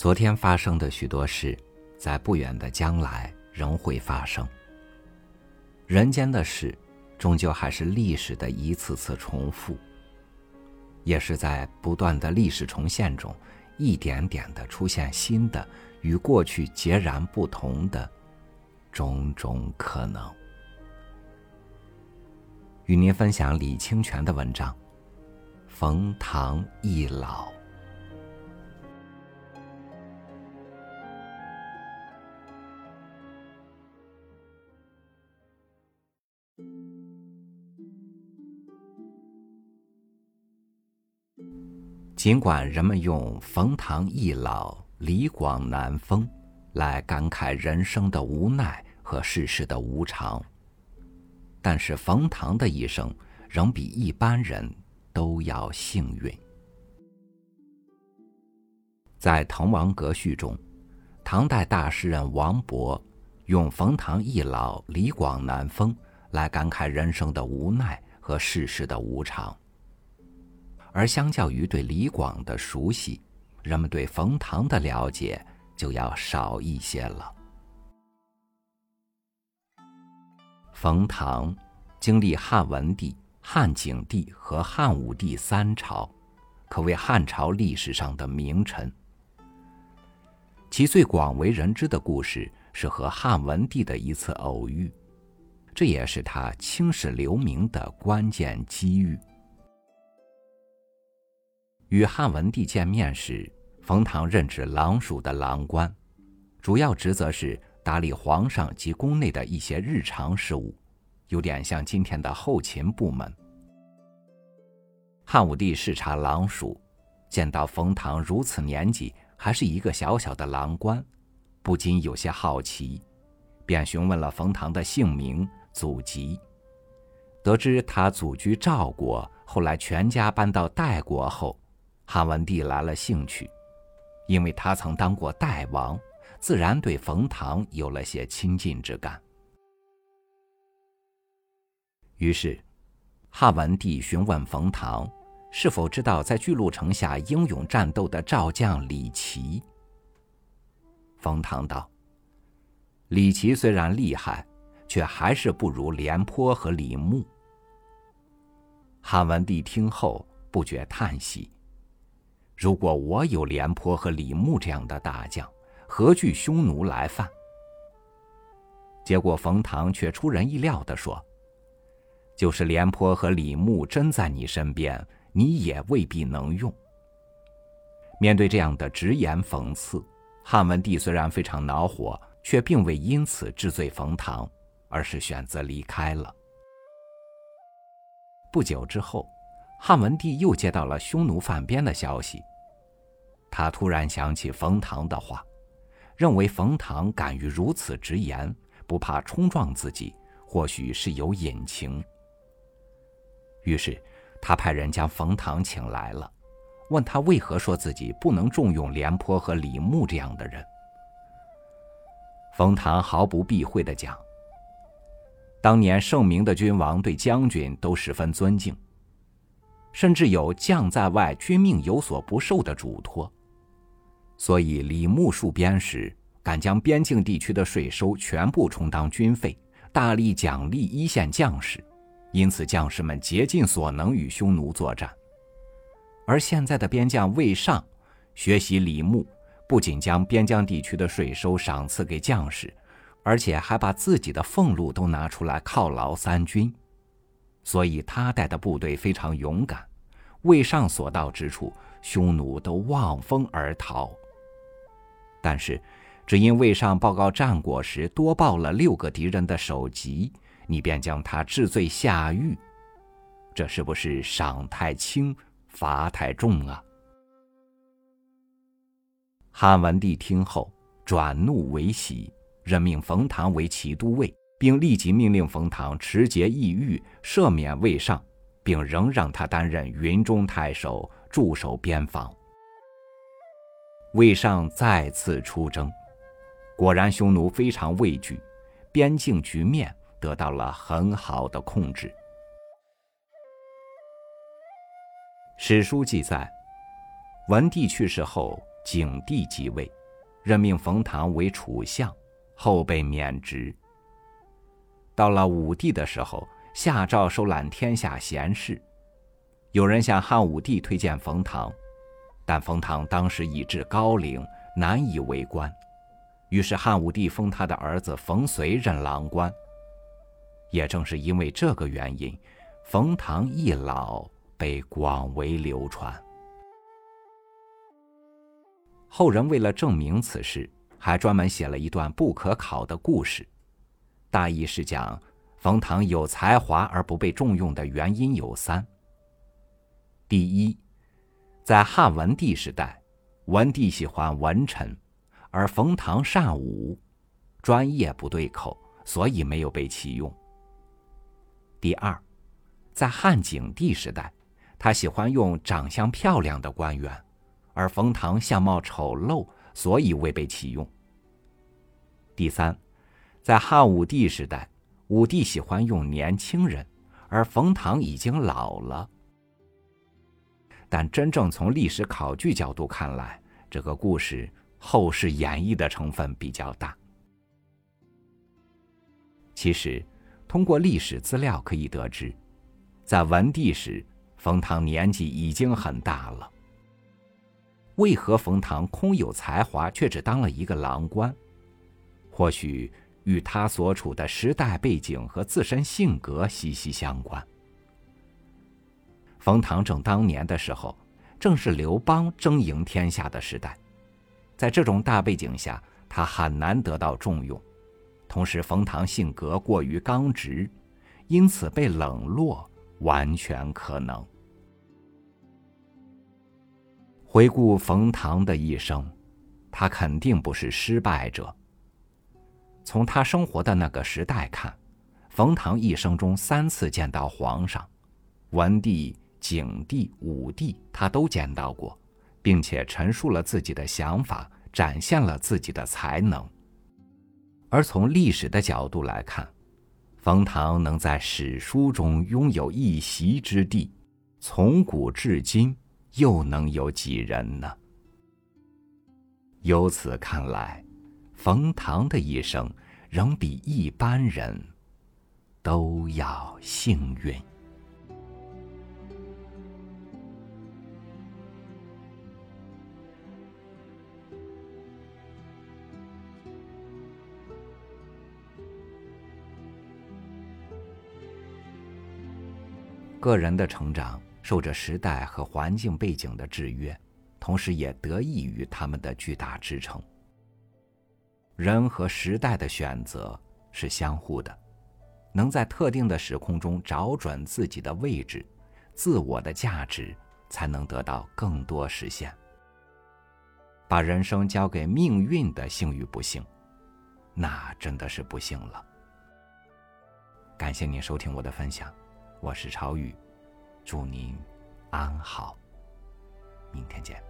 昨天发生的许多事，在不远的将来仍会发生。人间的事，终究还是历史的一次次重复，也是在不断的历史重现中，一点点的出现新的、与过去截然不同的种种可能。与您分享李清泉的文章《冯唐易老》。尽管人们用“冯唐易老，李广难封”来感慨人生的无奈和世事的无常，但是冯唐的一生仍比一般人都要幸运。在《滕王阁序》中，唐代大诗人王勃用“冯唐易老，李广难封”来感慨人生的无奈和世事的无常。而相较于对李广的熟悉，人们对冯唐的了解就要少一些了。冯唐经历汉文帝、汉景帝和汉武帝三朝，可谓汉朝历史上的名臣。其最广为人知的故事是和汉文帝的一次偶遇，这也是他青史留名的关键机遇。与汉文帝见面时，冯唐任职郎署的郎官，主要职责是打理皇上及宫内的一些日常事务，有点像今天的后勤部门。汉武帝视察郎署，见到冯唐如此年纪还是一个小小的郎官，不禁有些好奇，便询问了冯唐的姓名、祖籍，得知他祖居赵国，后来全家搬到代国后。汉文帝来了兴趣，因为他曾当过代王，自然对冯唐有了些亲近之感。于是，汉文帝询问冯唐，是否知道在巨鹿城下英勇战斗的赵将李琦。冯唐道：“李琦虽然厉害，却还是不如廉颇和李牧。”汉文帝听后不觉叹息。如果我有廉颇和李牧这样的大将，何惧匈奴来犯？结果冯唐却出人意料的说：“就是廉颇和李牧真在你身边，你也未必能用。”面对这样的直言讽刺，汉文帝虽然非常恼火，却并未因此治罪冯唐，而是选择离开了。不久之后，汉文帝又接到了匈奴犯边的消息。他突然想起冯唐的话，认为冯唐敢于如此直言，不怕冲撞自己，或许是有隐情。于是，他派人将冯唐请来了，问他为何说自己不能重用廉颇和李牧这样的人。冯唐毫不避讳地讲：“当年盛名的君王对将军都十分尊敬，甚至有将在外，君命有所不受的嘱托。”所以，李牧戍边时，敢将边境地区的税收全部充当军费，大力奖励一线将士，因此将士们竭尽所能与匈奴作战。而现在的边将魏尚，学习李牧，不仅将边疆地区的税收赏赐给将士，而且还把自己的俸禄都拿出来犒劳三军，所以他带的部队非常勇敢。魏尚所到之处，匈奴都望风而逃。但是，只因魏上报告战果时多报了六个敌人的首级，你便将他治罪下狱，这是不是赏太轻，罚太重啊？汉文帝听后转怒为喜，任命冯唐为骑都尉，并立即命令冯唐持节易狱，赦免魏尚，并仍让他担任云中太守，驻守边防。魏尚再次出征，果然匈奴非常畏惧，边境局面得到了很好的控制。史书记载，文帝去世后，景帝即位，任命冯唐为楚相，后被免职。到了武帝的时候，下诏收揽天下贤士，有人向汉武帝推荐冯唐，但冯唐当时已至高龄，难以为官，于是汉武帝封他的儿子冯随任郎官。也正是因为这个原因，冯唐一老被广为流传。后人为了证明此事，还专门写了一段不可考的故事，大意是讲冯唐有才华而不被重用的原因有三。第一，在汉文帝时代，文帝喜欢文臣，而冯唐善武，专业不对口，所以没有被启用。第二，在汉景帝时代，他喜欢用长相漂亮的官员。而冯唐相貌丑陋，所以未被启用。第三，在汉武帝时代，武帝喜欢用年轻人，而冯唐已经老了。但真正从历史考据角度看来，这个故事后世演绎的成分比较大。其实，通过历史资料可以得知，在文帝时，冯唐年纪已经很大了。为何冯唐空有才华，却只当了一个郎官？或许与他所处的时代背景和自身性格息息相关。冯唐正当年的时候，正是刘邦争赢天下的时代，在这种大背景下，他很难得到重用。同时，冯唐性格过于刚直，因此被冷落，完全可能。回顾冯唐的一生，他肯定不是失败者。从他生活的那个时代看，冯唐一生中三次见到皇上，文帝、景帝、武帝，他都见到过，并且陈述了自己的想法，展现了自己的才能。而从历史的角度来看，冯唐能在史书中拥有一席之地，从古至今。又能有几人呢？由此看来，冯唐的一生仍比一般人都要幸运。个人的成长。受着时代和环境背景的制约，同时也得益于他们的巨大支撑。人和时代的选择是相互的，能在特定的时空中找准自己的位置，自我的价值才能得到更多实现。把人生交给命运的幸与不幸，那真的是不幸了。感谢您收听我的分享，我是超宇。祝您安好，明天见。